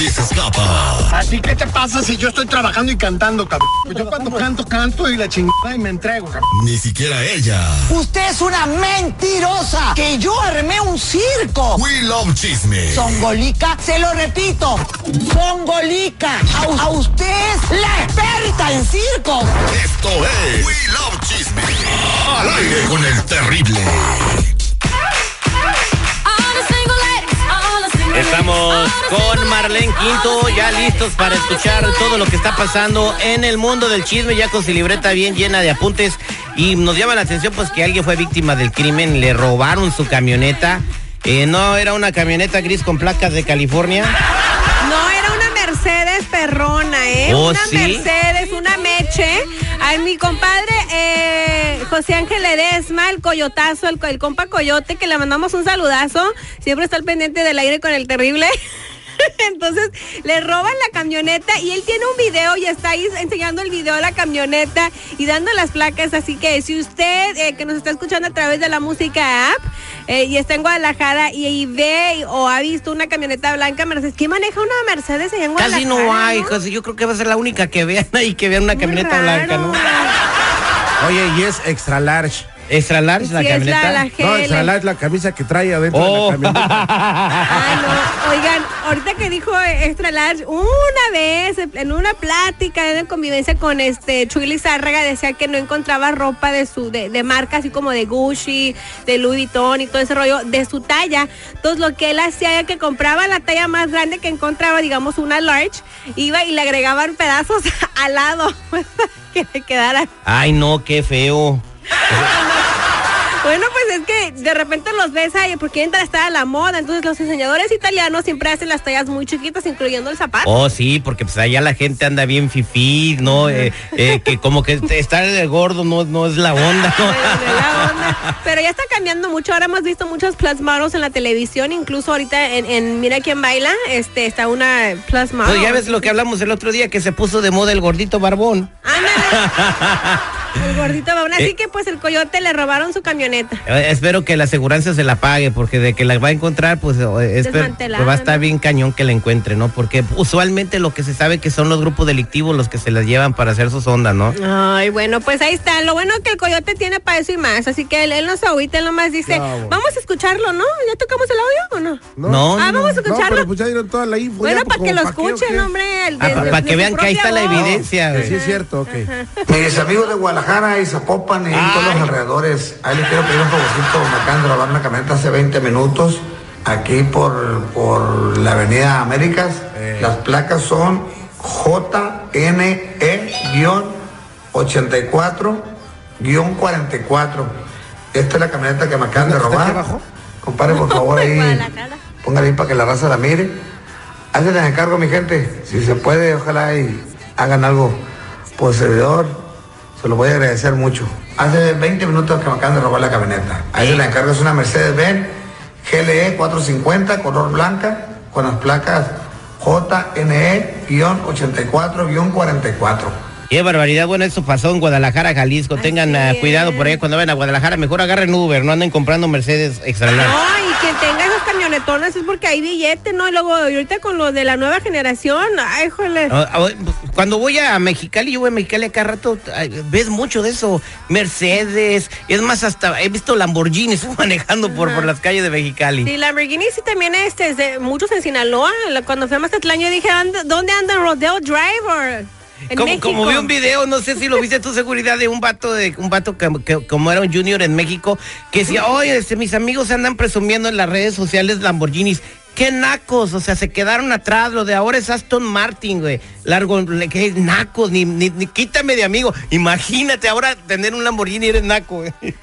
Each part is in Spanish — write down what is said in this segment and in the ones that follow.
Nadie se escapa. ¿A ti qué te pasa si yo estoy trabajando y cantando, cabrón? Pues yo cuando canto, canto y la chingada y me entrego, cabrón. Ni siquiera ella. Usted es una mentirosa. Que yo armé un circo. We love chisme. Songolica, se lo repito. Songolica. A, a usted es la experta en circo. Esto es We love chisme. Al aire con el terrible. Estamos con Marlene Quinto, ya listos para escuchar todo lo que está pasando en el mundo del chisme, ya con su libreta bien llena de apuntes. Y nos llama la atención pues que alguien fue víctima del crimen, le robaron su camioneta. Eh, no era una camioneta gris con placas de California. No, era una Mercedes perrona, ¿eh? ¿Oh, una sí? Mercedes, una meche. A mi compadre eh, José Ángel Ledesma, el coyotazo, el, co- el compa coyote, que le mandamos un saludazo. Siempre está al pendiente del aire con el terrible. Entonces le roban la camioneta y él tiene un video y está ahí enseñando el video de la camioneta y dando las placas. Así que si usted eh, que nos está escuchando a través de la música app eh, y está en Guadalajara y, y ve o ha visto una camioneta blanca Mercedes, ¿quién maneja una Mercedes allá en Guadalajara? Casi no hay, no? José. Yo creo que va a ser la única que vean ahí, que vean una Muy camioneta raro. blanca, ¿no? Oye, y es extra large. Extra large la Sí, camioneta. la, la No, extra large la camisa que trae adentro Oh. de la camioneta. Ah, no. Oigan, ahorita que dijo extra large, una vez en una plática de convivencia con este Chuy Lizárraga decía que no encontraba ropa de su de, de marca así como de Gucci, de Louis Vuitton y todo ese rollo de su talla. Entonces lo que él hacía era que compraba la talla más grande que encontraba, digamos una large, iba y le agregaban pedazos al lado para que le quedara. Ay, no, qué feo. Bueno, pues es que de repente los ves ahí porque entra estar a la moda, entonces los diseñadores italianos siempre hacen las tallas muy chiquitas, incluyendo el zapato. Oh, sí, porque pues allá la gente anda bien fifí, ¿no? Eh, eh, que como que estar de gordo no, no es la onda, ¿no? La onda. Pero ya está cambiando mucho. Ahora hemos visto muchos plus models en la televisión. Incluso ahorita en, en Mira quién baila, este está una plus model. Pues ya ves lo que hablamos el otro día, que se puso de moda el gordito barbón. El gordito va. Así Eh. que pues el coyote le robaron su camioneta. Eh, espero que la aseguranza se la pague, porque de que la va a encontrar, pues, eh, espero- pues va a estar ¿no? bien cañón que la encuentre, ¿no? Porque usualmente lo que se sabe que son los grupos delictivos los que se las llevan para hacer sus ondas, ¿no? Ay, bueno, pues ahí está. Lo bueno es que el coyote tiene para eso y más. Así que él, él no se agüita, él nomás dice, vamos a escucharlo, ¿no? ¿Ya tocamos el audio o no? No, Ah, vamos a No, escucharlo. pero pues ya dieron toda la info. bueno, ya, pues, para que lo pa' qué, ¿o escuchen, hombre. el- Ah, de- pa- de- pa' de que vean que ahí está la evidencia. Sí, es cierto, ok. Mis amigos de Guadalajara y Zapopan y todos los alrededores, ahí les quiero pedir un favorcito, me acaban de robar una camioneta hace 20 minutos aquí por, por la avenida Américas. Las placas son JNE-84-44. Esta es la camioneta que me acaban de ¿Está aquí robar. abajo? Compadre, por favor, ahí, Guadalajara. póngale ahí para que la raza la mire. Hacen el encargo, mi gente. Si se puede, ojalá y hagan algo por servidor. Se lo voy a agradecer mucho. Hace 20 minutos que me acaban de robar la camioneta. Ahí se la encargo. Es una Mercedes-Benz GLE 450, color blanca, con las placas E JNE-84-44. Qué barbaridad, bueno, eso pasó en Guadalajara, Jalisco. Tengan ah, cuidado por ahí cuando vayan a Guadalajara. Mejor agarren Uber, no anden comprando Mercedes extra large. Y camionetonas es porque hay billete, ¿no? Y luego ahorita con lo de la nueva generación, ay, jole. Ah, ah, Cuando voy a Mexicali, yo voy a Mexicali a cada rato, ves mucho de eso. Mercedes, es más, hasta he visto Lamborghinis manejando por, por las calles de Mexicali. Sí, Lamborghini sí también este, es de muchos en Sinaloa. Cuando fui a Mazatlán yo dije, "Anda- ¿dónde anda Rodeo Driver? En Como, México. como vi un video, no sé si lo viste tu seguridad de un vato de un vato que, que- como era un junior en México, que decía, oye, este, mis amigos andan presumiendo en las redes sociales Lamborghinis. Qué nacos, o sea, se quedaron atrás. Lo de ahora es Aston Martin, güey. Largo, qué nacos, ni, ni, ni quítame de amigo. Imagínate ahora tener un Lamborghini y eres naco, güey. Los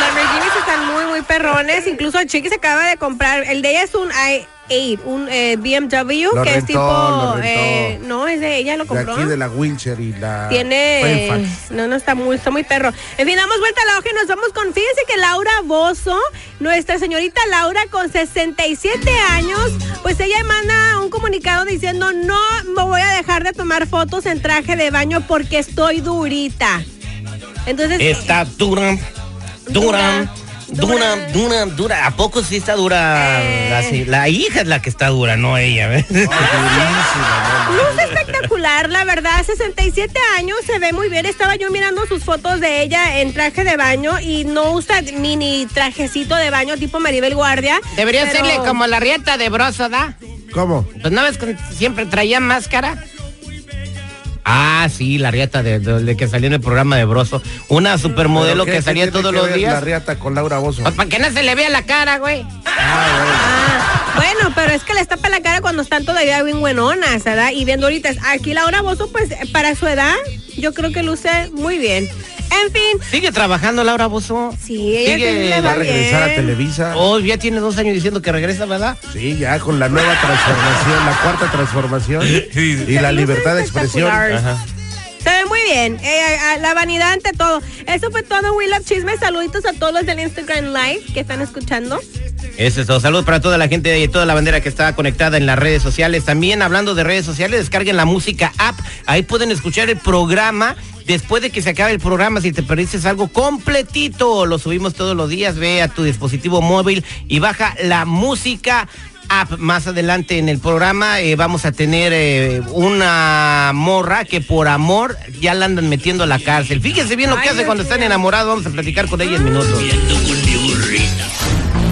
Lamborghinis están muy, muy perrones. Incluso Chiqui se acaba de comprar. El de ella es un i8, un eh, BMW, Lo que es tipo. eh, no, es de ella, lo De compró. aquí de la Wincher y la. Tiene. No, no, está muy, está muy perro. En fin, damos vuelta a la hoja y nos vamos con. Fíjense que Laura Bozo, nuestra señorita Laura, con 67 años, pues ella manda un comunicado diciendo: No me voy a dejar de tomar fotos en traje de baño porque estoy durita. Entonces. Está dura, dura, dura, dura, dura. ¿A poco sí está dura? Eh. La, sí, la hija es la que está dura, no ella. ¿ves? Luce espectacular, la verdad. 67 años, se ve muy bien. Estaba yo mirando sus fotos de ella en traje de baño y no usa mini trajecito de baño tipo Maribel Guardia. Debería pero- serle como la rieta de broso, ¿da? ¿Cómo? Pues no ves que siempre traía máscara. Ah, sí, la rieta de, de- de que salió en el programa de Broso. Una supermodelo ¿Pero qué- que salía todos que los días. La riata con Laura Bozo. Pues para que no se le vea la cara, güey. Ah, bueno, pero es que les tapa la cara cuando están todavía bien buenonas, ¿verdad? Y viendo ahorita, aquí Laura Bozo, pues para su edad, yo creo que luce muy bien. En fin, Sigue trabajando Laura Bozo. sí, ella Sigue- sí le Va va a regresar a. Televisa. Oh, ya tiene dos años diciendo que regresa, ¿verdad? Sí, ya con la nueva transformación, la cuarta transformación y la libertad de expresión. Se ve muy bien. Eh, a- a- la vanidad ante todo. Eso fue todo, We Love Chisme. Saluditos a todos los del Instagram Live que están escuchando. Eso es todo. Saludos para toda la gente y toda la bandera que está conectada en las redes sociales. También hablando de redes sociales, descarguen la música app. Ahí pueden escuchar el programa. Después de que se acabe el programa, si te perdiste algo completito, lo subimos todos los días. Ve a tu dispositivo móvil y baja la música app. Más adelante en el programa eh, vamos a tener eh, una morra que por amor ya la andan metiendo a la cárcel. Fíjense bien lo que hace cuando están enamorados. Vamos a platicar con ella en minutos.